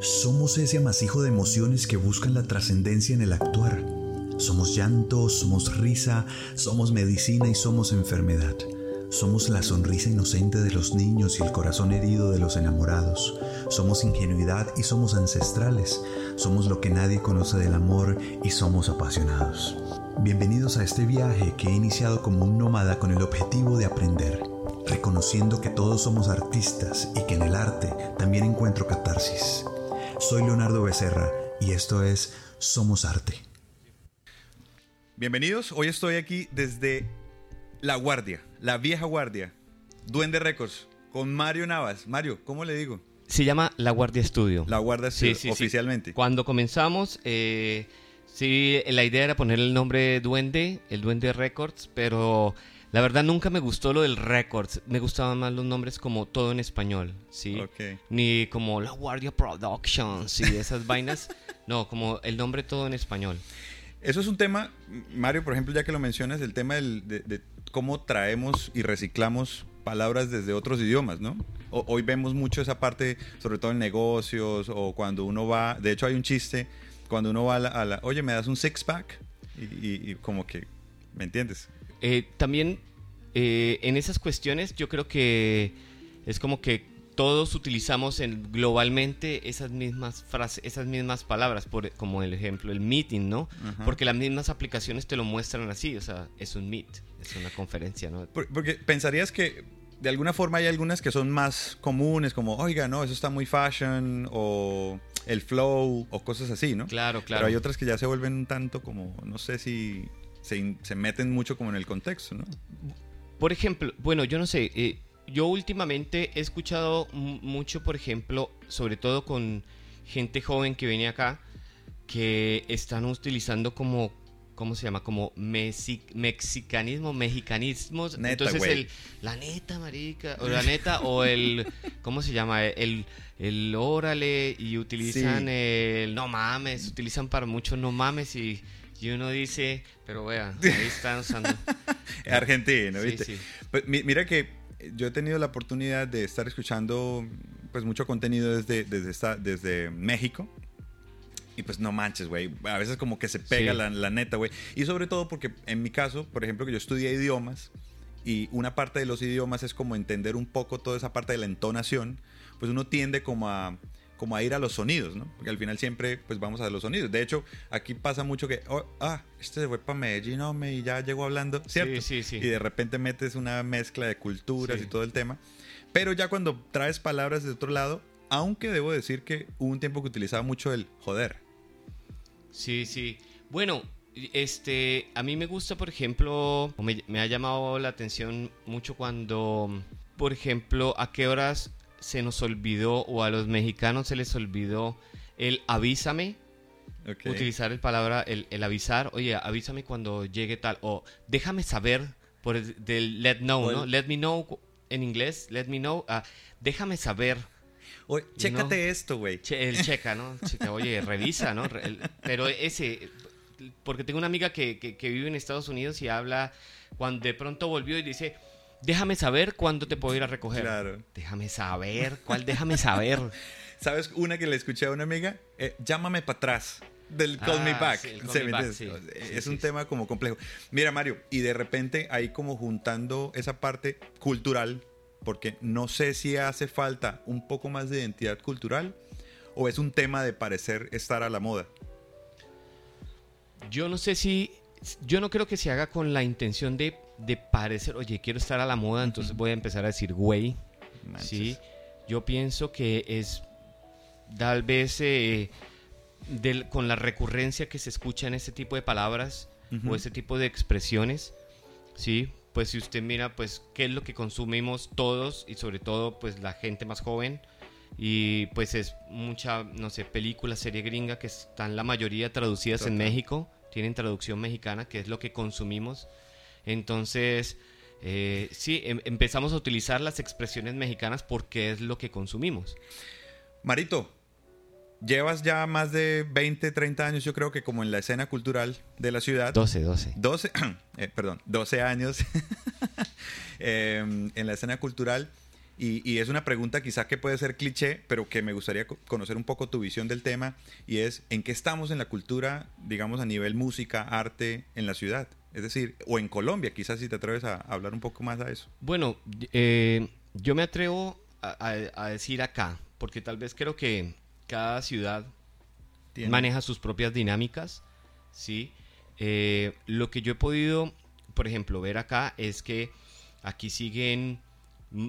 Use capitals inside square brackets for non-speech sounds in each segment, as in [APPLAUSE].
Somos ese amasijo de emociones que buscan la trascendencia en el actuar. Somos llanto, somos risa, somos medicina y somos enfermedad. Somos la sonrisa inocente de los niños y el corazón herido de los enamorados. Somos ingenuidad y somos ancestrales. Somos lo que nadie conoce del amor y somos apasionados. Bienvenidos a este viaje que he iniciado como un nómada con el objetivo de aprender, reconociendo que todos somos artistas y que en el arte también encuentro catarsis. Soy Leonardo Becerra y esto es Somos Arte. Bienvenidos, hoy estoy aquí desde La Guardia, la vieja guardia, Duende Records, con Mario Navas. Mario, ¿cómo le digo? Se llama La Guardia Estudio. La Guardia Sí, Studio, sí, sí. oficialmente. Cuando comenzamos, eh, sí, la idea era poner el nombre Duende, el Duende Records, pero la verdad nunca me gustó lo del Records. Me gustaban más los nombres como todo en español, ¿sí? Ok. Ni como La Guardia Productions y esas vainas. No, como el nombre todo en español. Eso es un tema, Mario, por ejemplo, ya que lo mencionas, el tema del- de, de cómo traemos y reciclamos palabras desde otros idiomas, ¿no? O- hoy vemos mucho esa parte, sobre todo en negocios o cuando uno va, de hecho hay un chiste, cuando uno va a la, a la- oye, ¿me das un six-pack? Y, y- y como que, ¿me entiendes? Eh, también eh, en esas cuestiones yo creo que es como que todos utilizamos en, globalmente esas mismas frases, esas mismas palabras, por, como el ejemplo, el meeting, ¿no? Porque las mismas aplicaciones te lo muestran así, o sea, es un meet, es una conferencia, ¿no? Por- Porque pensarías que de alguna forma hay algunas que son más comunes, como, oiga, no, eso está muy fashion, o el flow, o cosas así, ¿no? Claro, claro. Pero hay otras que ya se vuelven un tanto como, no sé si se, meten mucho como en el contexto, ¿no? Por ejemplo, bueno, yo no sé, eh, yo últimamente he escuchado mu- mucho, por ejemplo, sobre todo con gente joven que viene acá, que están utilizando como, ¿cómo se llama? Como mexi- mexicanismo, mexicanismos. Neta, Entonces, el, la neta, marica, o la neta, o el, [LAUGHS] ¿cómo se llama? El, el órale, y utilizan Sí. el no mames, utilizan para mucho no mames, y, y uno dice, pero vea, ahí [LAUGHS] están usando. Argentino, Sí, ¿viste? sí. Pues, mi- mira que yo he tenido la oportunidad de estar escuchando pues mucho contenido desde, desde, esta- desde México. Y pues no manches, güey. A veces como que se pega Sí. la, la neta, güey. Y sobre todo porque en mi caso, por ejemplo, que yo estudié idiomas y una parte de los idiomas es como entender un poco toda esa parte de la entonación, pues uno tiende como a, como a ir a los sonidos, ¿no? Porque al final siempre pues vamos a los sonidos. De hecho, aquí pasa mucho que, oh, ah, este se fue para Medellín, hombre, y ya llegó hablando, ¿cierto? Sí, sí, sí. Y de repente metes una mezcla de culturas Sí. y todo el tema. Pero ya cuando traes palabras de otro lado, aunque debo decir que hubo un tiempo que utilizaba mucho el joder. Sí, sí. Bueno, este, a mí me gusta, por ejemplo, me ha llamado la atención mucho cuando, por ejemplo, a qué horas se nos olvidó o a los mexicanos se les olvidó el avísame, utilizar el palabra, el, el avisar, oye, avísame cuando llegue tal, o déjame saber, por el, del let know, ¿no? Let me know en inglés, let me know, ah, déjame saber. Oye, No. chécate esto, güey. Che- el checa, ¿no? Checa, oye, revisa, ¿no? El- pero ese, porque tengo una amiga que, que- que vive en Estados Unidos y habla, cuando de pronto volvió y dice, déjame saber cuándo te puedo ir a recoger. Claro. Déjame saber, ¿cuál déjame saber? [LAUGHS] ¿Sabes una que le escuché a una amiga? Eh, llámame para atrás. Del Call Me Ah, Back. sí, el Call ¿Se Me Back, sí. Es un tema como complejo. Mira, Mario, y de repente ahí como juntando esa parte cultural, porque no sé si hace falta un poco más de identidad cultural o es un tema de parecer estar a la moda. Yo no sé si, yo no creo que se haga con la intención de, de parecer, oye, quiero estar a la moda, entonces voy a empezar a decir güey. Manches. Sí, yo pienso que es tal vez eh, del- con la recurrencia que se escucha en ese tipo de palabras o ese tipo de expresiones, sí, pues si usted mira, pues qué es lo que consumimos todos y sobre todo pues la gente más joven y pues es mucha, no sé, película, serie gringa que están la mayoría traducidas en. México, tienen traducción mexicana, que es lo que consumimos. Entonces, eh, sí, em- empezamos a utilizar las expresiones mexicanas porque es lo que consumimos. Marito, llevas ya más de 20, 30 años, yo creo que como en la escena cultural de la ciudad. 12, 12. 12, eh, perdón, 12 años [LAUGHS] eh, en la escena cultural. Y, es una pregunta quizá que puede ser cliché, pero que me gustaría conocer un poco tu visión del tema, y es, ¿en qué estamos en la cultura, digamos, a nivel música, arte, en la ciudad? Es decir, o en Colombia, quizás si te atreves a, hablar un poco más a eso. Bueno, eh, yo me atrevo a, decir acá, porque tal vez creo que cada ciudad maneja sus propias dinámicas, ¿sí? Eh, lo que yo he podido, por ejemplo, ver acá es que aquí siguen,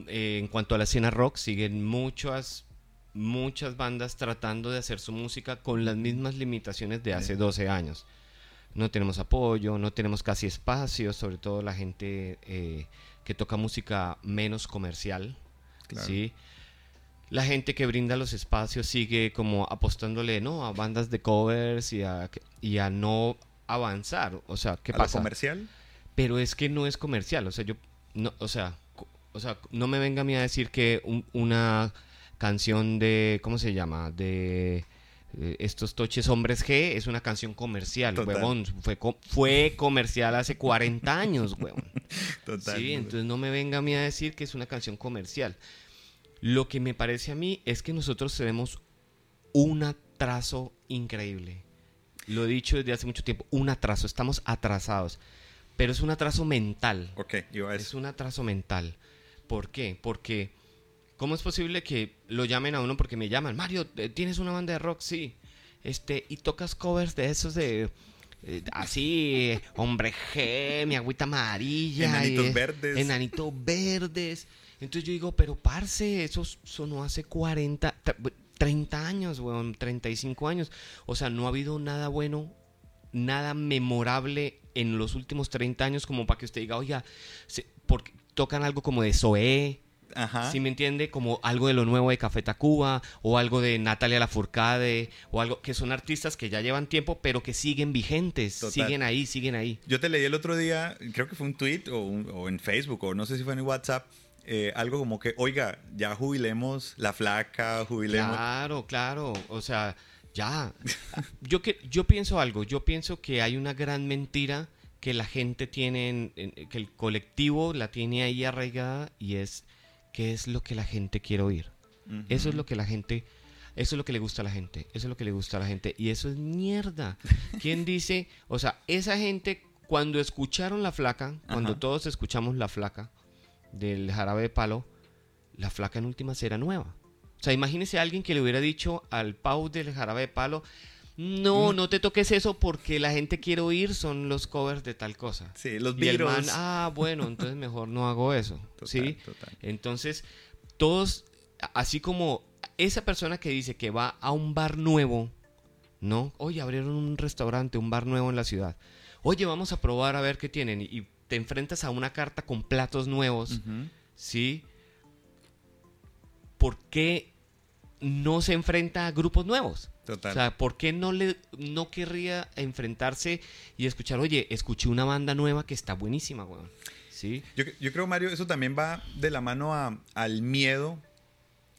eh, en cuanto a la escena rock, siguen muchas, muchas bandas tratando de hacer su música con las mismas limitaciones de hace 12 años. No tenemos apoyo, no tenemos casi espacio, sobre todo la gente eh, que toca música menos comercial, ¿sí? La gente que brinda los espacios sigue como apostándole, ¿no? A bandas de covers y a, y a no avanzar. O sea, ¿qué pasa? comercial? Pero es que no es comercial. O sea, yo, no, o sea, o sea no me venga a mí a decir que una canción de, ¿cómo se llama? De eh, estos toches hombres G es una canción comercial, huevón. Fue, fue comercial hace 40 años, huevón. [LAUGHS] Total. Sí, entonces no me venga a mí a decir que es una canción comercial. Lo que me parece a mí es que nosotros tenemos un atraso increíble. Lo he dicho desde hace mucho tiempo, un atraso, estamos atrasados. Pero es un atraso mental. Ok, yo Es un atraso mental. ¿Por qué? Porque, ¿cómo es posible que lo llamen a uno porque me llaman? Mario, eh, ¿tienes una banda de rock? Sí. Este, y tocas covers de esos de eh, así, hombre G, mi agüita amarilla. Enanitos verdes. Enanitos verdes. Entonces yo digo, pero parce, eso sonó hace 40, 30 años, weón, 35 años. O sea, no ha habido nada bueno, nada memorable en los últimos 30 años como para que usted diga, oiga, porque tocan algo como de Zoé, Ajá. ¿Sí me entiende? Como algo de lo nuevo de Café Tacuba o algo de Natalia Lafourcade o algo que son artistas que ya llevan tiempo pero que siguen vigentes, siguen ahí, siguen ahí. Yo te leí el otro día, creo que fue un tweet o, o en Facebook o no sé si fue en WhatsApp, eh, algo como que, oiga, ya jubilemos la flaca, jubilemos. Claro, claro, o sea, ya. [LAUGHS] Yo, que, yo pienso algo, yo pienso que hay una gran mentira que la gente tiene, que el colectivo la tiene ahí arraigada y es qué es lo que la gente quiere oír. Eso es lo que la gente, eso es lo que le gusta a la gente, eso es lo que le gusta a la gente y eso es mierda. [LAUGHS] ¿Quién dice? O sea, esa gente cuando escucharon la flaca, cuando todos escuchamos la flaca, del jarabe de palo, la flaca en últimas era nueva. O sea, imagínese a alguien que le hubiera dicho al Pau del jarabe de palo, no, no te toques eso porque la gente quiere oír son los covers de tal cosa. Sí, los y el man, ah, bueno, entonces [LAUGHS] mejor no hago eso. ¿sí? Entonces, todos, así como esa persona que dice que va a un bar nuevo, ¿no? Oye, abrieron un restaurante, un bar nuevo en la ciudad. Oye, vamos a probar a ver qué tienen. Y te enfrentas a una carta con platos nuevos, ¿sí? ¿Por qué no se enfrenta a grupos nuevos? Total. O sea, ¿por qué no, le, no querría enfrentarse y escuchar, oye, escuché una banda nueva que está buenísima, weón? ¿Sí? Yo, yo creo, Mario, eso también va de la mano a, al miedo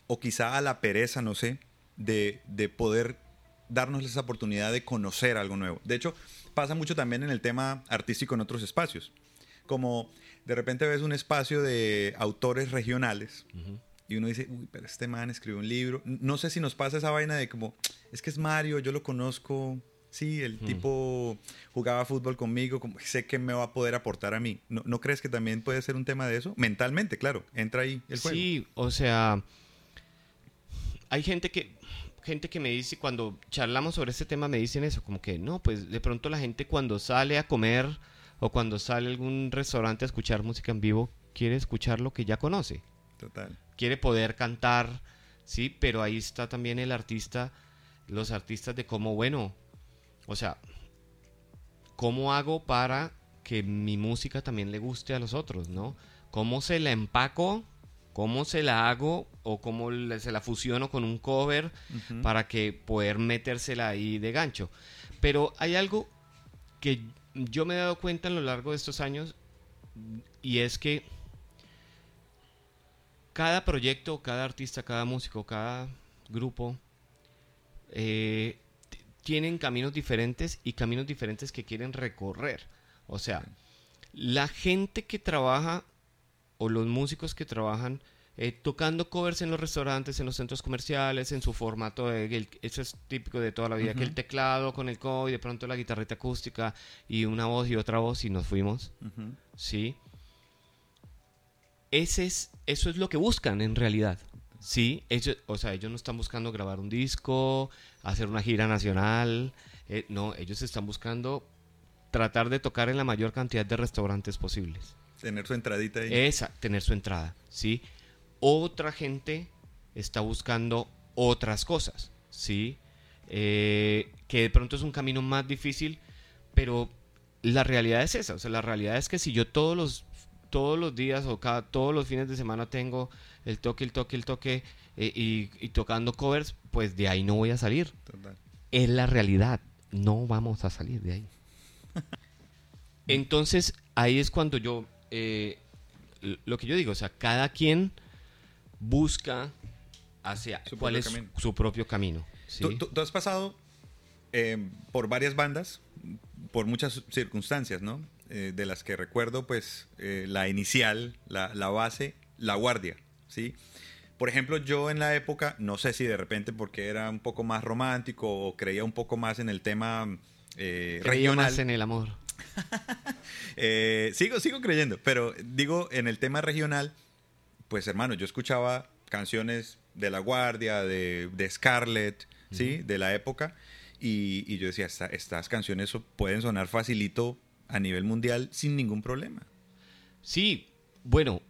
o quizá a la pereza, no sé, de, de poder darnos esa oportunidad de conocer algo nuevo. De hecho, pasa mucho también en el tema artístico en otros espacios como de repente ves un espacio de autores regionales y uno dice, uy, pero este man escribió un libro. No sé si nos pasa esa vaina de como, es que es Mario, yo lo conozco. Sí, el tipo jugaba fútbol conmigo, como, sé que me va a poder aportar a mí. ¿No, crees que también puede ser un tema de eso? Mentalmente, claro, entra ahí el juego. Sí, o sea, hay gente que, gente que me dice, cuando charlamos sobre este tema, me dicen eso, como que no, pues de pronto la gente cuando sale a comer o cuando sale a algún restaurante a escuchar música en vivo, quiere escuchar lo que ya conoce. Total. Quiere poder cantar, sí, pero ahí está también el artista, los artistas de cómo, bueno, o sea, ¿cómo hago para que mi música también le guste a los otros, ¿no? ¿Cómo se la empaco? ¿Cómo se la hago? ¿O cómo se la fusiono con un cover para que poder metérsela ahí de gancho? Pero hay algo que yo me he dado cuenta a lo largo de estos años y es que cada proyecto, cada artista, cada músico, cada grupo eh, tienen caminos diferentes y caminos diferentes que quieren recorrer. O sea, la gente que trabaja o los músicos que trabajan eh, tocando covers en los restaurantes, en los centros comerciales, en su formato, de, eso es típico de toda la vida, que el teclado con el co y de pronto la guitarrita acústica y una voz y otra voz y nos fuimos, ¿sí? Ese es, eso es lo que buscan en realidad, ¿sí? Ellos, o sea, ellos no están buscando grabar un disco, hacer una gira nacional, eh, no, ellos están buscando tratar de tocar en la mayor cantidad de restaurantes posibles. Tener su entradita ahí. Esa, tener su entrada, ¿sí? otra gente está buscando otras cosas, ¿sí? Eh, que de pronto es un camino más difícil, pero la realidad es esa, o sea, la realidad es que si yo todos los, todos los días o cada, todos los fines de semana tengo el toque, el toque, el toque eh, y, tocando covers, pues de ahí no voy a salir. Es la realidad, no vamos a salir de ahí. [LAUGHS] Entonces, ahí es cuando yo, eh, lo que yo digo, o sea, cada quien busca hacia su cuál es su propio camino. ¿Tú, has pasado eh, por varias bandas, por muchas circunstancias, ¿no? Eh, de las que recuerdo, pues, eh, la inicial, la, base, la guardia, ¿sí? Por ejemplo, yo en la época, no sé si de repente porque era un poco más romántico o creía un poco más en el tema eh, regional. más en el amor. [LAUGHS] sigo, sigo creyendo, pero digo, en el tema regional, pues hermano, yo escuchaba canciones de La Guardia, de, de Scarlett, ¿sí? De la época. Y, yo decía, estas canciones pueden sonar facilito a nivel mundial sin ningún problema. Sí, bueno,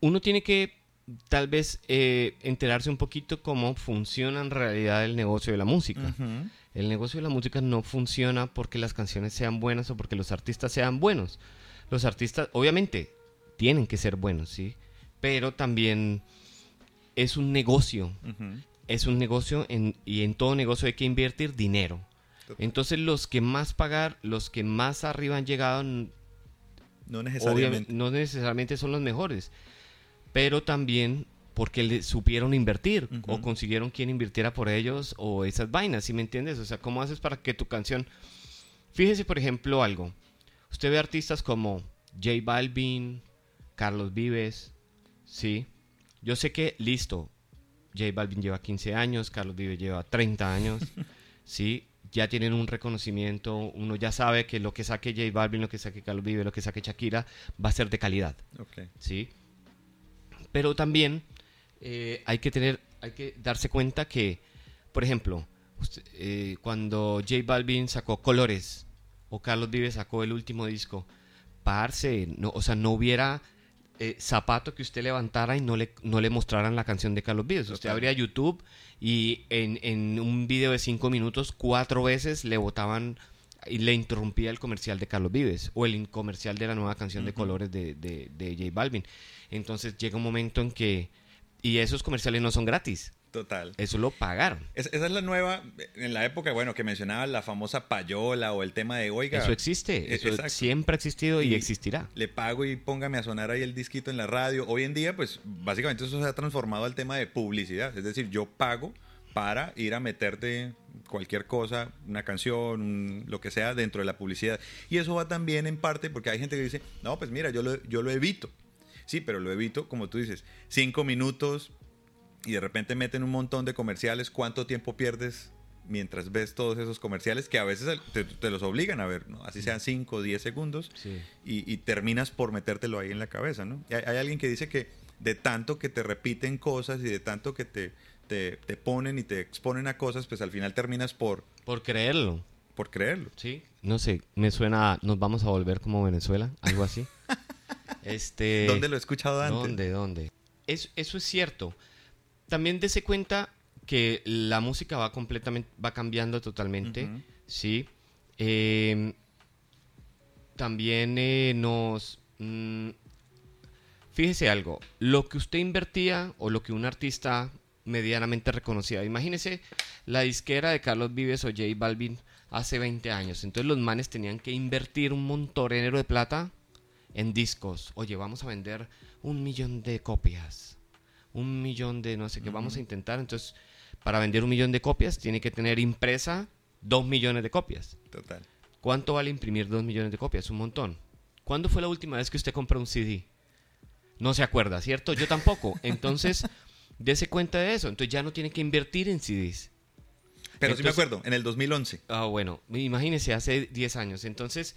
uno tiene que tal vez eh, enterarse un poquito cómo funciona en realidad el negocio de la música. El negocio de la música no funciona porque las canciones sean buenas o porque los artistas sean buenos. Los artistas, obviamente, tienen que ser buenos, ¿sí? Pero también es un negocio. Es un negocio y en todo negocio hay que invertir dinero. Entonces los que más pagar, los que más arriba han llegado, no necesariamente, no necesariamente son los mejores, pero también porque le supieron invertir o consiguieron quien invirtiera por ellos o esas vainas, ¿sí me entiendes? O sea, ¿cómo haces para que tu canción... Fíjese, por ejemplo, algo. Usted ve artistas como J Balvin, Carlos Vives, ¿sí? Yo sé que, listo, J Balvin lleva 15 años, Carlos Vives lleva 30 años, [LAUGHS] ¿sí? Ya tienen un reconocimiento, uno ya sabe que lo que saque J Balvin, lo que saque Carlos Vives, lo que saque Shakira, va a ser de calidad, ¿sí? Pero también eh, hay que tener, hay que darse cuenta que, por ejemplo, eh, cuando J Balvin sacó Colores o Carlos Vives sacó el último disco, parce, no, o sea, no hubiera eh, zapato que usted levantara y no le, no le mostraran la canción de Carlos Vives. Usted abría YouTube y en, un video de cinco minutos, cuatro veces le botaban y le interrumpía el comercial de Carlos Vives o el comercial de la nueva canción de colores de, de, de J Balvin. Entonces llega un momento en que... Y esos comerciales no son gratis. Total. Eso lo pagaron. esa es la nueva, en la época, bueno, que mencionaba la famosa payola o el tema de, oiga. Eso existe, e, eso siempre ha existido y, existirá. Le pago y póngame a sonar ahí el disquito en la radio. Hoy en día, pues, básicamente eso se ha transformado al tema de publicidad. Es decir, yo pago para ir a meterte cualquier cosa, una canción, lo que sea, dentro de la publicidad. Y eso va también en parte porque hay gente que dice, no, pues mira, yo lo, yo lo evito. Sí, pero lo evito, como tú dices, cinco minutos, y de repente meten un montón de comerciales, ¿cuánto tiempo pierdes mientras ves todos esos comerciales que a veces te, los obligan a ver, ¿no? Así sean 5 o 10 segundos y, terminas por metértelo ahí en la cabeza, ¿no? Hay, alguien que dice que de tanto que te repiten cosas y de tanto que te, te, ponen y te exponen a cosas, pues al final terminas por... Por creerlo. Por creerlo. Sí. No sé, me suena, nos vamos a volver como Venezuela, algo así. [LAUGHS] este... ¿Dónde lo he escuchado antes? ¿Dónde, dónde? eso es cierto también dése cuenta que la música va completamente, va cambiando totalmente, ¿sí? Em, también eh, nos... Mm, fíjese algo, lo que usted invertía o lo que un artista medianamente reconocía, imagínese la disquera de Carlos Vives o J Balvin hace 20 años, entonces los manes tenían que invertir un montonero de plata en discos, oye, vamos a vender un millón de copias un millón de no sé qué, vamos a intentar. Entonces, para vender un millón de copias, tiene que tener impresa dos millones de copias. Total. ¿Cuánto vale imprimir dos millones de copias? Un montón. ¿Cuándo fue la última vez que usted compró un CD? no se acuerda, ¿cierto? Yo tampoco. [LAUGHS] Entonces, dése cuenta de eso. Entonces ya no tiene que invertir en CDs. Pero sí me acuerdo, en el 2011. Ah, bueno, imagínese, hace 10 años. Entonces,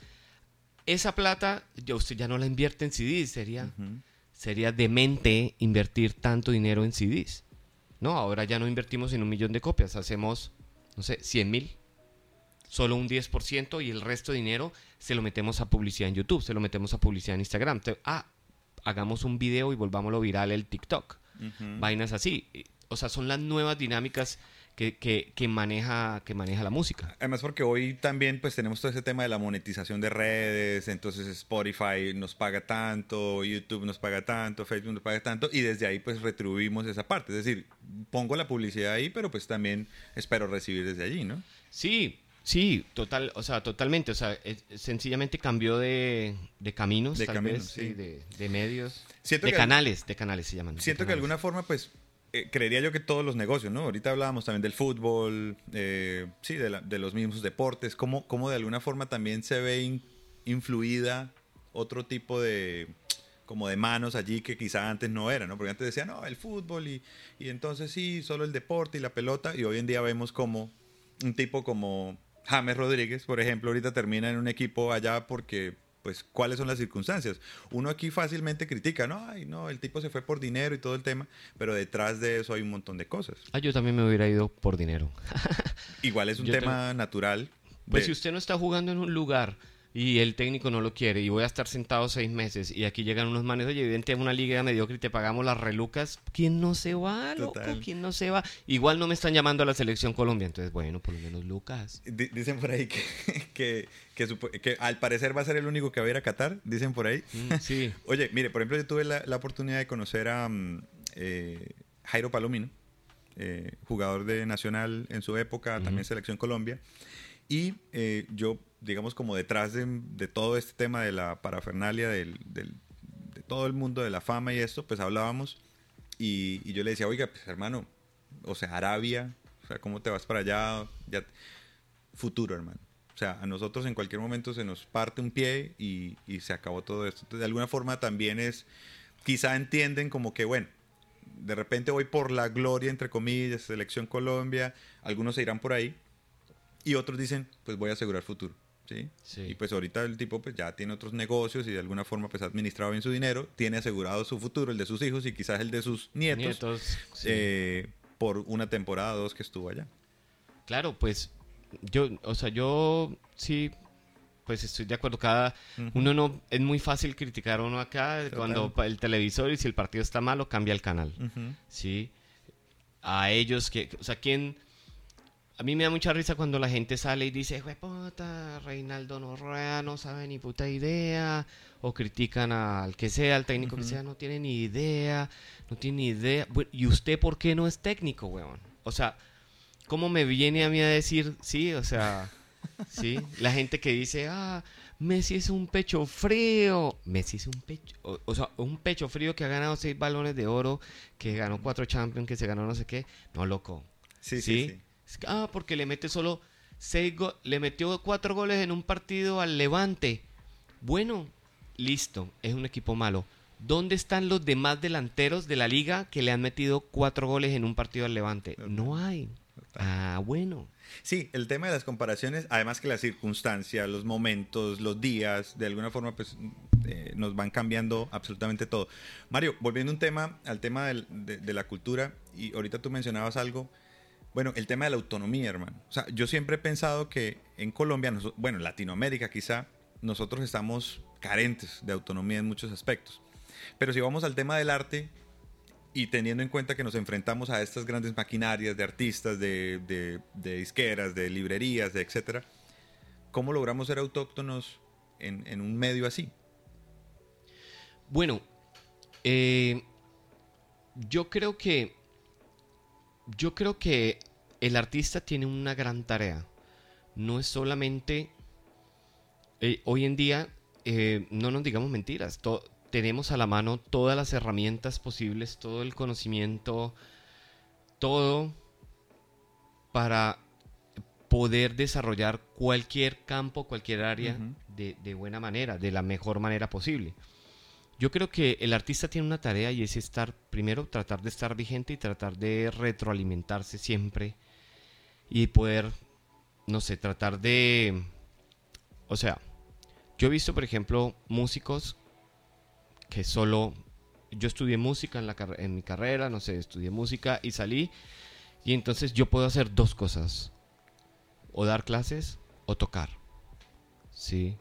esa plata, ya usted ya no la invierte en CDs. Sería, sería demente invertir tanto dinero en CDs. No, ahora ya no invertimos en un millón de copias. Hacemos, no sé, 100 mil. Solo un 10% y el resto de dinero se lo metemos a publicidad en YouTube, se lo metemos a publicidad en Instagram. ah, hagamos un video y volvámoslo viral el TikTok. Vainas así. O sea, son las nuevas dinámicas que, que, maneja, que maneja la música. Además porque hoy también pues tenemos todo ese tema de la monetización de redes, entonces Spotify nos paga tanto, YouTube nos paga tanto, Facebook nos paga tanto y desde ahí pues retribuimos esa parte. Es decir, pongo la publicidad ahí, pero pues también espero recibir desde allí, ¿no? Sí, Sí, total, o sea, totalmente, o sea, sencillamente cambió de, de caminos, de caminos, sí. de, medios, de canales, de canales se llaman. Siento que de alguna forma, pues, eh, creería yo que todos los negocios, ¿no? Ahorita hablábamos también del fútbol, eh, sí, de, los mismos deportes, cómo, cómo de alguna forma también se ve influida otro tipo de como de manos allí que quizá antes no era, ¿no? Porque antes decían, no, el fútbol y, y entonces sí, solo el deporte y la pelota, y hoy en día vemos como un tipo como James Rodríguez, por ejemplo, ahorita termina en un equipo allá porque, pues, ¿cuáles son las circunstancias? Uno aquí fácilmente critica, no, ay, no, el tipo se fue por dinero y todo el tema, pero detrás de eso hay un montón de cosas. Ah, yo también me hubiera ido por dinero. Igual es un tema natural. Pues si usted no está jugando en un lugar y el técnico no lo quiere y voy a estar sentado seis meses y aquí llegan unos manes, oye, evidente una liga mediocre y te pagamos las relucas, ¿quién no se va, loco? ¿Quién no se va? Igual no me están llamando a la selección Colombia, entonces bueno, por lo menos Lucas. dicen por ahí que, [LAUGHS] que, al parecer va a ser el único que va a ir a Qatar, dicen por ahí. Mm, [LAUGHS] sí. oye, mire, por ejemplo, yo tuve la, oportunidad de conocer a mm, eh, Jairo Palomino, eh, jugador de Nacional en su época, también selección Colombia, y eh, yo digamos, como detrás de, todo este tema de la parafernalia, del, de todo el mundo de la fama y esto, pues hablábamos y, yo le decía, oiga, pues hermano, o sea, Arabia, o sea, ¿cómo te vas para allá? Ya, futuro, hermano. O sea, a nosotros en cualquier momento se nos parte un pie y, se acabó todo esto. Entonces, de alguna forma también es, quizá entienden como que, bueno, de repente voy por la gloria, entre comillas, selección Colombia, algunos se irán por ahí y otros dicen, pues voy a asegurar futuro. ¿sí? Y pues ahorita el tipo pues ya tiene otros negocios y de alguna forma pues ha administrado bien su dinero, tiene asegurado su futuro, el de sus hijos y quizás el de sus nietos, eh, por una temporada o dos que estuvo allá. Claro, pues yo, o sea, yo sí, pues estoy de acuerdo. Cada uno no es muy fácil criticar a uno acá cuando el televisor y si el partido está malo cambia el canal, sí. A ellos que, o sea, quién a mí me da mucha risa cuando la gente sale y dice, puta, Reinaldo Norrea no sabe ni puta idea, o critican al que sea, al técnico que sea, no tiene ni idea, no tiene ni idea. ¿Y usted por qué no es técnico, weón? O sea, ¿cómo me viene a mí a decir, sí, o sea, sí? La gente que dice, ah, Messi es un pecho frío. Messi es un pecho, o, sea, un pecho frío que ha ganado seis balones de oro, que ganó cuatro Champions, que se ganó no sé qué. No, loco. sí. sí. sí Ah, porque le mete solo seis le metió cuatro goles en un partido al Levante. Bueno, listo, es un equipo malo. ¿Dónde están los demás delanteros de la liga que le han metido cuatro goles en un partido al Levante? No hay. Ah, bueno. Sí, el tema de las comparaciones, además que las circunstancias, los momentos, los días, de alguna forma, pues eh, nos van cambiando absolutamente todo. Mario, volviendo un tema al tema de, la cultura, y ahorita tú mencionabas algo bueno, el tema de la autonomía, hermano. O sea, yo siempre he pensado que en Colombia, bueno, en Latinoamérica quizá, nosotros estamos carentes de autonomía en muchos aspectos. Pero si vamos al tema del arte y teniendo en cuenta que nos enfrentamos a estas grandes maquinarias de artistas, de, de, disqueras, de librerías, de etcétera, ¿cómo logramos ser autóctonos en, un medio así? Bueno, eh, yo creo que yo creo que el artista tiene una gran tarea. No es solamente... Eh, hoy en día, eh, no nos digamos mentiras, tenemos a la mano todas las herramientas posibles, todo el conocimiento, todo para poder desarrollar cualquier campo, cualquier área de, buena manera, de la mejor manera posible. Yo creo que el artista tiene una tarea y es estar, primero, tratar de estar vigente y tratar de retroalimentarse siempre y poder, no sé, tratar de... O sea, yo he visto, por ejemplo, músicos que solo... Yo estudié música en, la, en mi carrera, no sé, estudié música y salí y entonces yo puedo hacer dos cosas. O dar clases o tocar. ¿Sí?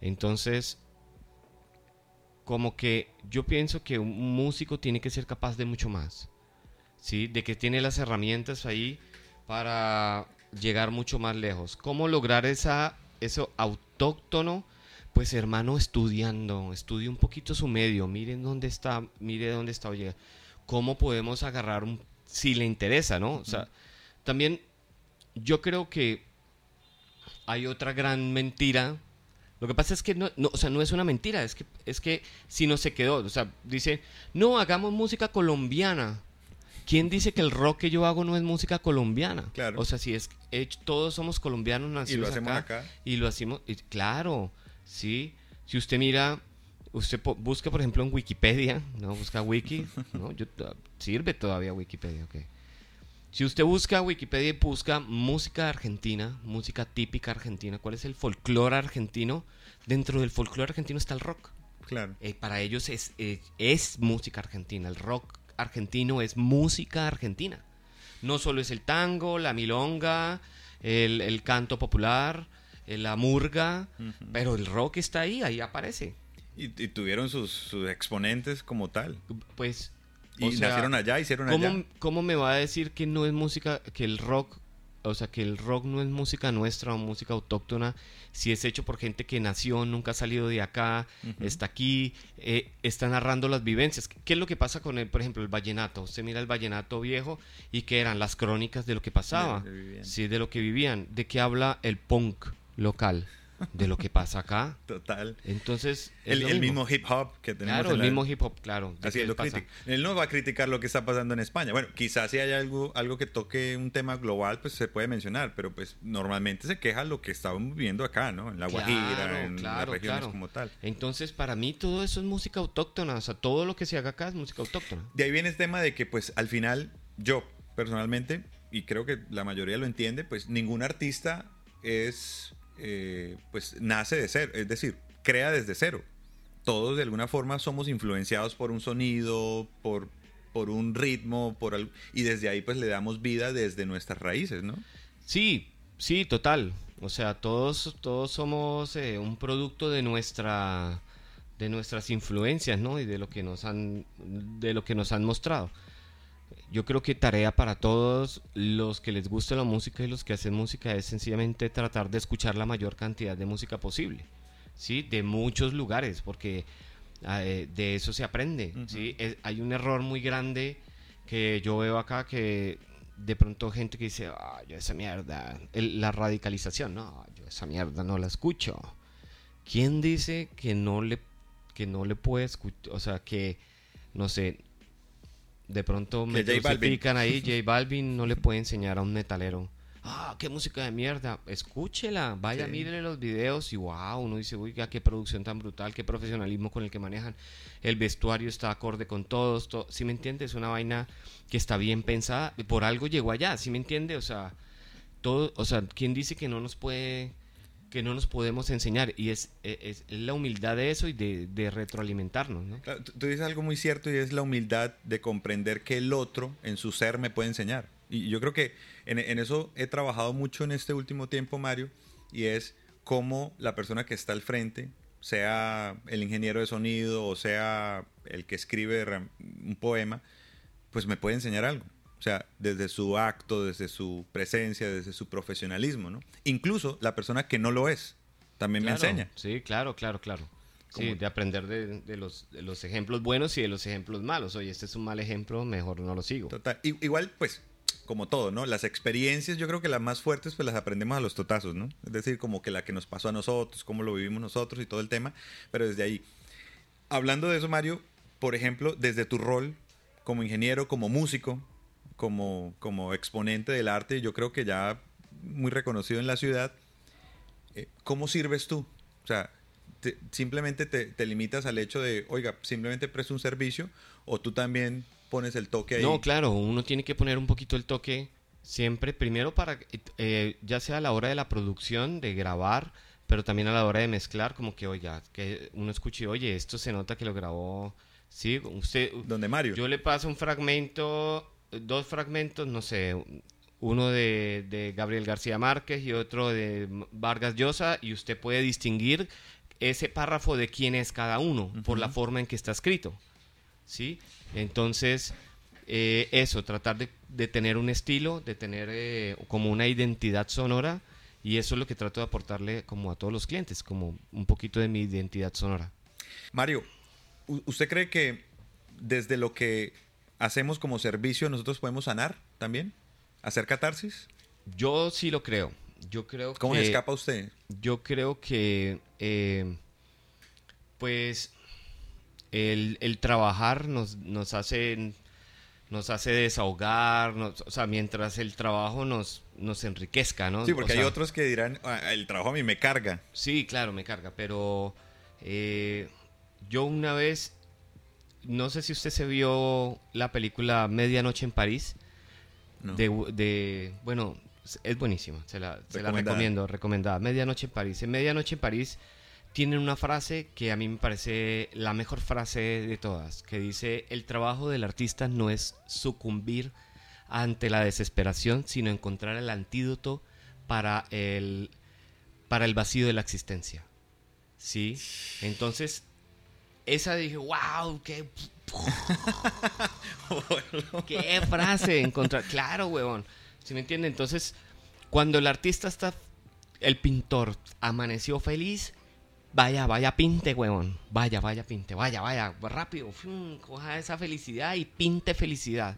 Entonces, como que yo pienso que un músico tiene que ser capaz de mucho más. ¿Sí? De que tiene las herramientas ahí para llegar mucho más lejos. ¿Cómo lograr esa, eso autóctono? Pues hermano, estudiando, estudie un poquito su medio, miren dónde está, mire dónde está, oye, cómo podemos agarrar un si le interesa, ¿no? O sea, también yo creo que hay otra gran mentira. Lo que pasa es que no, o sea, no es una mentira, es que, es que si no se quedó, o sea, dice, no, hagamos música colombiana. ¿Quién dice que el rock que yo hago no es música colombiana? Claro. O sea, si es hecho, todos somos colombianos nacidos y lo hacemos acá, y lo hacemos, claro, sí. Si usted mira usted busca, por ejemplo, en Wikipedia, ¿no? Busca Wiki, ¿no? sirve todavía Wikipedia, ok. Si usted busca Wikipedia y busca música argentina, música típica argentina, ¿cuál es el folclore argentino? Dentro del folclore argentino está el rock. Claro. Eh, para ellos es, eh, es música argentina. El rock argentino es música argentina. No solo es el tango, la milonga, el, canto popular, eh, la murga, pero el rock está ahí, ahí aparece. Y, tuvieron sus, exponentes como tal. Pues. Y nacieron allá, hicieron ¿cómo, allá. ¿Cómo me va a decir que no es música, que el rock, o sea, que el rock no es música nuestra o música autóctona, si es hecho por gente que nació, nunca ha salido de acá, está aquí, eh, está narrando las vivencias? ¿Qué es lo que pasa con, el, por ejemplo, el vallenato? Usted mira el vallenato viejo y que eran las crónicas de lo que pasaba, sí, de lo que vivían. ¿De qué habla el punk local? De lo que pasa acá. Total. Entonces. El, mismo. hip hop que tenemos. Claro, el mismo hip hop, claro. Así lo Él no va a criticar lo que está pasando en España. Bueno, quizás si hay algo, algo que toque un tema global, pues se puede mencionar, pero pues normalmente se queja lo que estamos viviendo acá, ¿no? En La Guajira, en las regiones como tal. Entonces, para mí todo eso es música autóctona. O sea, todo lo que se haga acá es música autóctona. De ahí viene el tema de que, pues, al final, yo, personalmente, y creo que la mayoría lo entiende, pues ningún artista es eh, pues nace de cero, es decir, crea desde cero. Todos de alguna forma somos influenciados por un sonido, por, por un ritmo, por algo, y desde ahí pues le damos vida desde nuestras raíces, ¿no? Sí, sí, total. O sea, todos, todos somos eh, un producto de nuestra de nuestras influencias, ¿no? Y de lo que nos han de lo que nos han mostrado yo creo que tarea para todos los que les gusta la música y los que hacen música es sencillamente tratar de escuchar la mayor cantidad de música posible, ¿sí? De muchos lugares, porque ah, eh, de eso se aprende, ¿sí? hay un error muy grande que yo veo acá que de pronto gente que dice, ah, yo esa mierda, la radicalización, no, yo esa mierda no la escucho. ¿Quién dice que no le, que no le puede escuchar, o sea, que, no sé, de pronto me crucifican ahí, J Balvin no le puede enseñar a un metalero. Ah, qué música de mierda. Escúchela, vaya, mírele los videos y wow, uno dice, uy, qué producción tan brutal, qué profesionalismo con el que manejan. El vestuario está acorde con todos, todo. ¿sí me entiende? Es una vaina que está bien pensada. Por algo llegó allá, ¿sí me entiende? O sea, todo, o sea, ¿quién dice que no nos puede que no nos podemos enseñar y es, e, es, la humildad de eso y de, retroalimentarnos. ¿no? tú, dices algo muy cierto y es la humildad de comprender que el otro en su ser me puede enseñar. Y yo creo que en, en eso he trabajado mucho en este último tiempo, Mario, y es cómo la persona que está al frente, sea el ingeniero de sonido o sea el que escribe un poema, pues me puede enseñar algo. O sea, desde su acto, desde su presencia, desde su profesionalismo, ¿no? Incluso la persona que no lo es también me enseña. Sí, claro, claro, claro. Sí, de aprender de, los, los, ejemplos buenos y de los ejemplos malos. Oye, este es un mal ejemplo, mejor no lo sigo. Total. igual, pues, como todo, ¿no? Las experiencias, yo creo que las más fuertes, pues las aprendemos a los totazos, ¿no? Es decir, como que la que nos pasó a nosotros, cómo lo vivimos nosotros y todo el tema. Pero desde ahí, hablando de eso, Mario, por ejemplo, desde tu rol como ingeniero, como músico, como, como exponente del arte, yo creo que ya muy reconocido en la ciudad. Eh, ¿Cómo sirves tú? O sea, simplemente te, te, limitas al hecho de, oiga, simplemente presta un servicio o tú también pones el toque ahí. No, claro, uno tiene que poner un poquito el toque siempre, primero para, eh, ya sea a la hora de la producción, de grabar, pero también a la hora de mezclar, como que, oiga, que uno escuche, oye, esto se nota que lo grabó, sí, usted... Donde Mario. Yo le paso un fragmento, dos fragmentos, no sé, uno de, de, Gabriel García Márquez y otro de Vargas Llosa, y usted puede distinguir ese párrafo de quién es cada uno por la forma en que está escrito. ¿sí? Entonces, eh, eso, tratar de, tener un estilo, de tener eh, como una identidad sonora, y eso es lo que trato de aportarle como a todos los clientes, como un poquito de mi identidad sonora. Mario, ¿usted cree que desde lo que hacemos como servicio nosotros podemos sanar también? ¿Hacer catarsis? Yo sí lo creo. Yo creo ¿Cómo que, escapa usted? Yo creo que, eh, pues, el, el, trabajar nos, nos, hace, nos hace desahogar, o sea, mientras el trabajo nos, nos enriquezca, ¿no? Sí, porque hay otros que dirán, ah, el trabajo a mí me carga. Sí, claro, me carga, pero eh, yo una vez, no sé si usted se vio la película Medianoche en París. De, de, bueno, es buenísima, se la, se la recomiendo, recomendada. Medianoche en París. En Medianoche en París tienen una frase que a mí me parece la mejor frase de todas, que dice, el trabajo del artista no es sucumbir ante la desesperación, sino encontrar el antídoto para el, para el vacío de la existencia. ¿Sí? Entonces, esa dije, wow, qué... [LAUGHS] qué frase encontrar. Claro, huevón. ¿Sí me entiende? Entonces, cuando el artista está, el pintor amaneció feliz, vaya, vaya, pinte, huevón. Vaya, vaya, pinte, vaya, vaya, rápido. coja esa felicidad y pinte felicidad.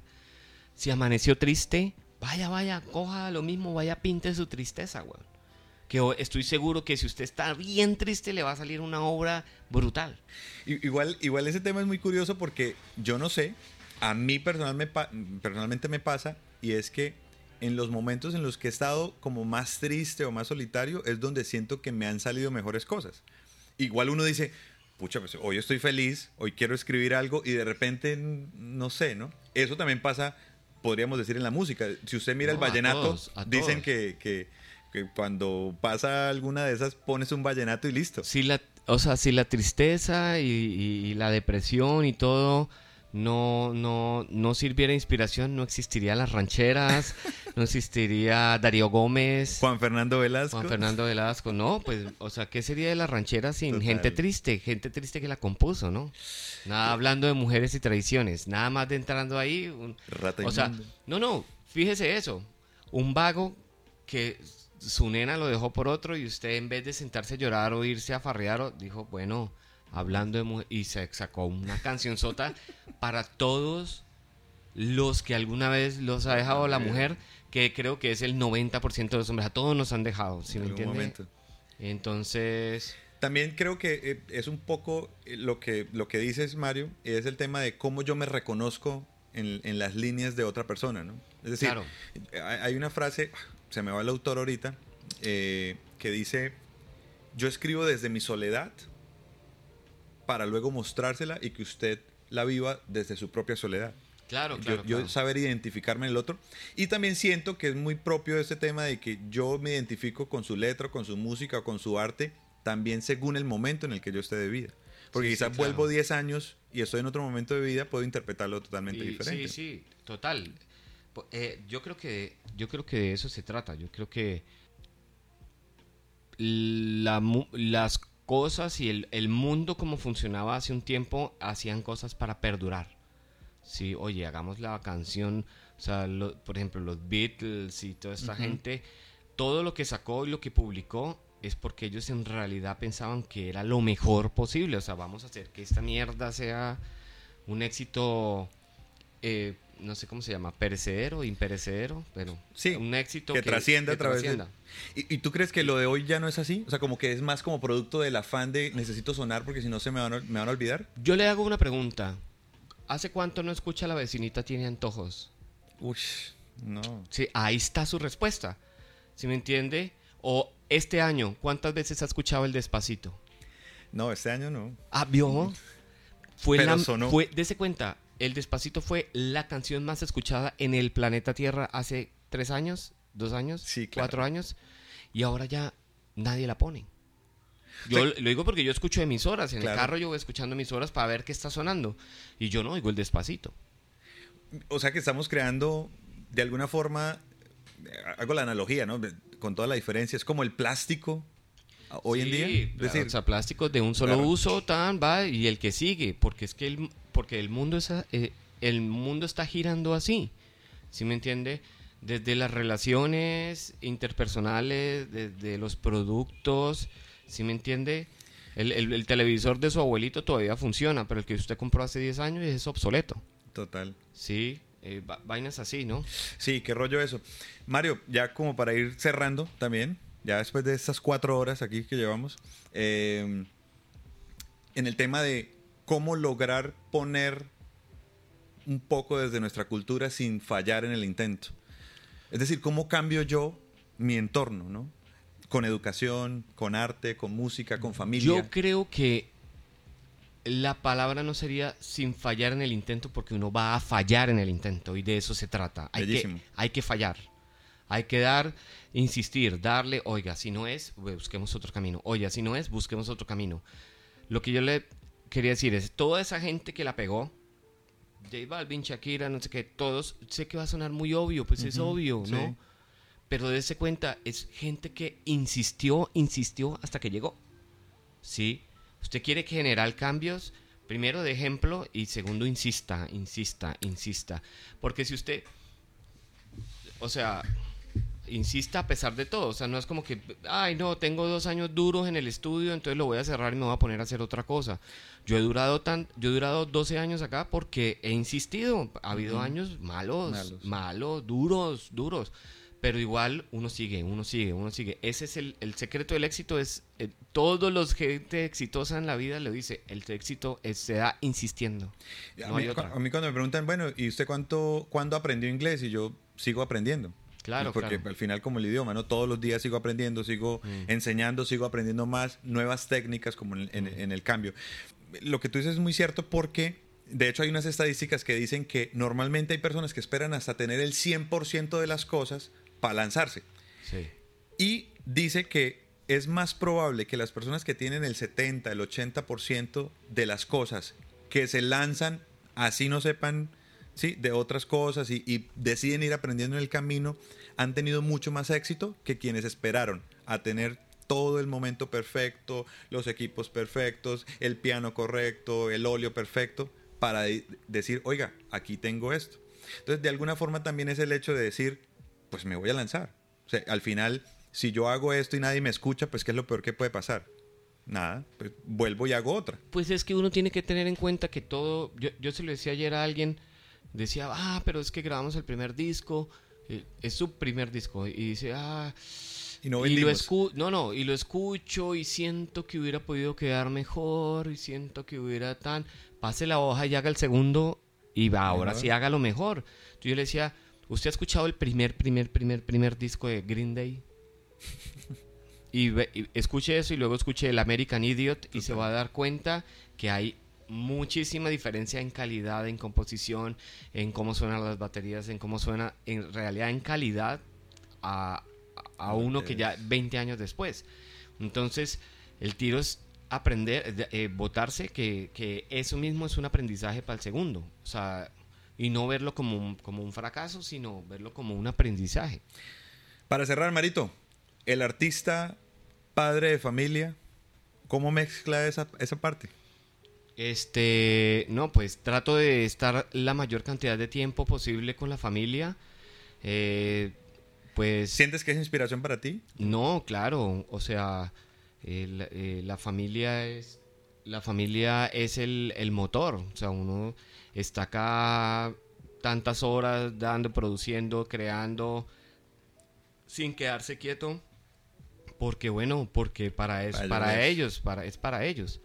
Si amaneció triste, vaya, vaya, coja lo mismo, vaya, pinte su tristeza, huevón. Que estoy seguro que si usted está bien triste, le va a salir una obra brutal. Igual, igual ese tema es muy curioso porque yo no sé, a mí personalmente me pasa, y es que en los momentos en los que he estado como más triste o más solitario es donde siento que me han salido mejores cosas. Igual uno dice, pucha, pues hoy estoy feliz, hoy quiero escribir algo y de repente no sé, ¿no? Eso también pasa, podríamos decir, en la música. Si usted mira el vallenato, dicen que, que, cuando pasa alguna de esas pones un vallenato y listo. Si la, o sea, si la tristeza y la depresión y todo no, no, no sirviera inspiración, no existirían las rancheras, [LAUGHS] no existiría Darío Gómez. Juan Fernando Velasco. Juan Fernando Velasco, no, pues, o sea, ¿qué sería de las rancheras sin gente triste? Gente triste que la compuso, ¿no? Nada hablando de mujeres y tradiciones, nada más de entrando ahí. Un, o sea, no, no, fíjese eso. Un vago que su nena lo dejó por otro y usted en vez de sentarse a llorar o irse a farrear, dijo, bueno, hablando de mujer, y se sacó una canción sota para todos los que alguna vez los ha dejado la mujer, que creo que es el 90% de los hombres, a todos nos han dejado, ¿sí me entiende? Entonces... También creo que eh, es un poco eh, lo que, lo que dices, Mario, es el tema de cómo yo me reconozco en, en las líneas de otra persona, ¿no? Es decir, hay una frase, se me va el autor ahorita, eh, que dice, yo escribo desde mi soledad, para luego mostrársela y que usted la viva desde su propia soledad. Claro, claro. Yo, saber identificarme en el otro. Y también siento que es muy propio ese tema de que yo me identifico con su letra, con su música con su arte, también según el momento en el que yo esté de vida. Porque quizás vuelvo 10 años y estoy en otro momento de vida, puedo interpretarlo totalmente diferente. Sí, sí, total. Eh, yo, creo que, yo creo que de eso se trata. Yo creo que la, las cosas y el, el, mundo como funcionaba hace un tiempo, hacían cosas para perdurar. Sí, oye, hagamos la canción, o sea, por ejemplo, los Beatles y toda esta gente, todo lo que sacó y lo que publicó es porque ellos en realidad pensaban que era lo mejor posible. O sea, vamos a hacer que esta mierda sea un éxito eh, no sé cómo se llama, perecedero, imperecedero, pero sí, un éxito que, trascienda a través de... ¿Y, ¿Y, tú crees que lo de hoy ya no es así? O sea, como que es más como producto del afán de necesito sonar porque si no se me van, a, me van a olvidar. Yo le hago una pregunta. ¿Hace cuánto no escucha la vecinita tiene antojos? Uy, no. Sí, ahí está su respuesta. ¿Sí me entiende? O este año, ¿cuántas veces ha escuchado el despacito? No, este año no. Ah, vio. Fue Pero la, sonó. fue, dese cuenta, El Despacito fue la canción más escuchada en el planeta Tierra hace tres años, dos años, Sí, claro. cuatro años, y ahora ya nadie la pone. Yo Sí. lo digo porque yo escucho emisoras, en Claro. el carro yo voy escuchando emisoras para ver qué está sonando, y yo no oigo El Despacito. O sea que estamos creando, de alguna forma, hago la analogía, ¿no? Con toda la diferencia, es como el plástico hoy en día. Es claro, decir, o sea, plásticos de un solo claro. uso, tan va y el que sigue, porque es que el, porque el mundo es eh, el mundo está girando así, ¿sí me entiende? Desde las relaciones interpersonales, desde los productos, ¿sí me entiende? El, el- el televisor de su abuelito todavía funciona, pero el que usted compró hace 10 años es obsoleto, total. ¿sí? Eh, va- vainas así, ¿no? Sí, qué rollo eso. Mario, ya como para ir cerrando también, ya después de estas cuatro horas aquí que llevamos, eh, en el tema de cómo lograr poner un poco desde nuestra cultura sin fallar en el intento. Es decir, cómo cambio yo mi entorno, ¿no? Con educación, con arte, con música, con familia. Yo creo que la palabra no sería sin fallar en el intento porque uno va a fallar en el intento y de eso se trata. Hay, que, Bellísimo. hay que fallar. Hay que dar, insistir, darle, oiga, si no es, busquemos otro camino. Oiga, si no es, busquemos otro camino. Lo que yo le quería decir es, toda esa gente que la pegó, J Balvin, Shakira, no sé qué, todos, sé que va a sonar muy obvio, pues es obvio, sí. ¿no? Pero dése cuenta, es gente que insistió, insistió hasta que llegó. ¿Sí? Usted quiere generar cambios, primero de ejemplo y segundo insista, insista, insista. Porque si usted, o sea, insista a pesar de todo, o sea, no es como que, ay no, tengo dos años duros en el estudio, entonces lo voy a cerrar y me voy a poner a hacer otra cosa. Yo he durado tan, yo he durado 12 años acá porque he insistido. Ha habido años malos, Malos. malos, duros, duros. Pero igual uno sigue, uno sigue, uno sigue. Ese es el, el secreto del éxito. Es eh, todos los gente exitosa en la vida le dice, el éxito es- se da insistiendo. A, No mí, hay otra. a mí cuando me preguntan, bueno, ¿y usted cuánto, cuándo aprendió inglés? Y yo sigo aprendiendo. Claro, Porque claro. al final como el idioma, ¿no? Todos los días sigo aprendiendo, sigo Mm. enseñando, sigo aprendiendo más, nuevas técnicas como en, en- en el cambio. Lo que tú dices es muy cierto porque, de hecho, hay unas estadísticas que dicen que normalmente hay personas que esperan hasta tener el 100% de las cosas para lanzarse. Sí. Y dice que es más probable que las personas que tienen el 70, el 80% de las cosas que se lanzan, así no sepan ¿sí? de otras cosas y, deciden ir aprendiendo en el camino, han tenido mucho más éxito que quienes esperaron a tener todo el momento perfecto, los equipos perfectos, el piano correcto, el óleo perfecto, para de- decir, oiga, aquí tengo esto. Entonces, de alguna forma también es el hecho de decir, pues me voy a lanzar. Al final, si yo hago esto y nadie me escucha, pues ¿qué es lo peor que puede pasar? Nada, pues vuelvo y hago otra. Pues es que uno tiene que tener en cuenta que todo, yo, yo se lo decía ayer a alguien, decía, ah, pero es que grabamos el primer disco, eh, es su primer disco, y dice, ah, Y no y lo escu no, no, y lo escucho y siento que hubiera podido quedar mejor y siento que hubiera tan, pase la hoja y haga el segundo y va, ahora Mejor. sí hágalo mejor. Entonces yo le decía, ¿usted ha escuchado el primer, primer, primer, primer disco de Green Day? [LAUGHS] Y, ve- y escuche eso y luego escuche el American Idiot y se va a dar cuenta que hay muchísima diferencia en calidad, en composición, en cómo suenan las baterías, en cómo suena en realidad en calidad a, a uno que ya 20 años después. Entonces, el tiro es aprender, de- eh, votarse, que, que eso mismo es un aprendizaje para el segundo. O sea, y no verlo como un, como un fracaso, sino verlo como un aprendizaje. Para cerrar, Marito, el artista, padre de familia, ¿cómo mezcla esa, esa parte? Este, no, pues trato de estar la mayor cantidad de tiempo posible con la familia. Eh, pues ¿Sientes que es inspiración para ti? no, claro, o sea, eh, la familia es la familia es el, el motor, o sea, uno está acá tantas horas dando, produciendo, creando, sin quedarse quieto, porque bueno, porque para eso, Para para ellos. ellos, para, es para ellos.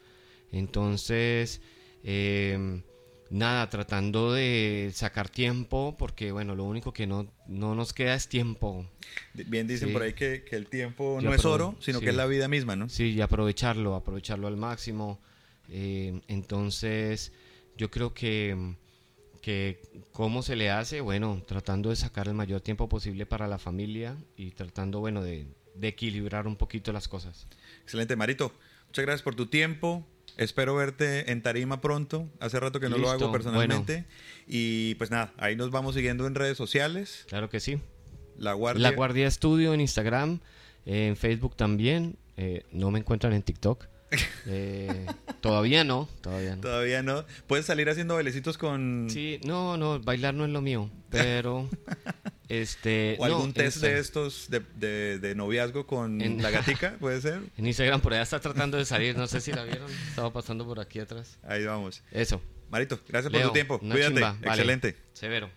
Entonces, eh, nada, tratando de sacar tiempo, porque bueno, lo único que no, no nos queda es tiempo. Bien dicen Sí. por ahí que, que el tiempo no es oro, sino sí. que es la vida misma, ¿no? Sí, y aprovecharlo, aprovecharlo al máximo. Eh, entonces, yo creo que, que cómo se le hace, bueno, tratando de sacar el mayor tiempo posible para la familia y tratando, bueno, de, de equilibrar un poquito las cosas. Excelente, Marito. Muchas gracias por tu tiempo. Espero verte en Tarima pronto. Hace rato que no lo hago personalmente. Y pues nada, ahí nos vamos siguiendo en redes sociales. Claro que sí. La Guardia. La Guardia Estudio en Instagram, eh, en Facebook también. eh, no me encuentran en TikTok. [LAUGHS] Eh, todavía no, todavía no. Todavía no. Puedes salir haciendo bailecitos con. Sí, no, no, bailar no es lo mío, pero [LAUGHS] este O algún test de Insta- estos de, de- de noviazgo con En- la gatica, [LAUGHS] puede ser. En Instagram por allá está tratando de salir, no sé si la vieron, estaba pasando por aquí atrás. Ahí vamos. Eso. Marito, gracias por tu tiempo. Cuídate. chimba, vale. Excelente. Severo.